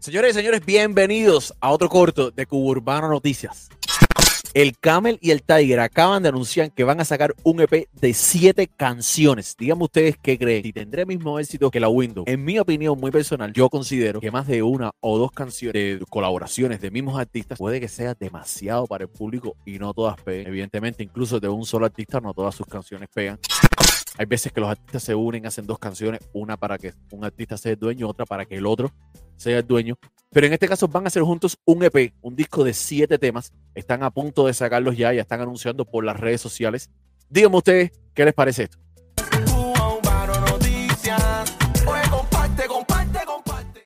Señores y señores, bienvenidos a otro corto de Cuburbano Noticias. El Camel y el Tiger acaban de anunciar que van a sacar un EP de siete canciones. Díganme ustedes qué creen. Si tendré el mismo éxito que la Windows. En mi opinión muy personal, yo considero que más de una o dos canciones de colaboraciones de mismos artistas puede que sea demasiado para el público y no todas peguen. Evidentemente, incluso de un solo artista, no todas sus canciones pegan. Hay veces que los artistas se unen, hacen dos canciones, una para que un artista sea el dueño, otra para que el otro sea el dueño. Pero en este caso van a hacer juntos un EP, un disco de siete temas. Están a punto de sacarlos ya, ya están anunciando por las redes sociales. Díganme ustedes qué les parece esto.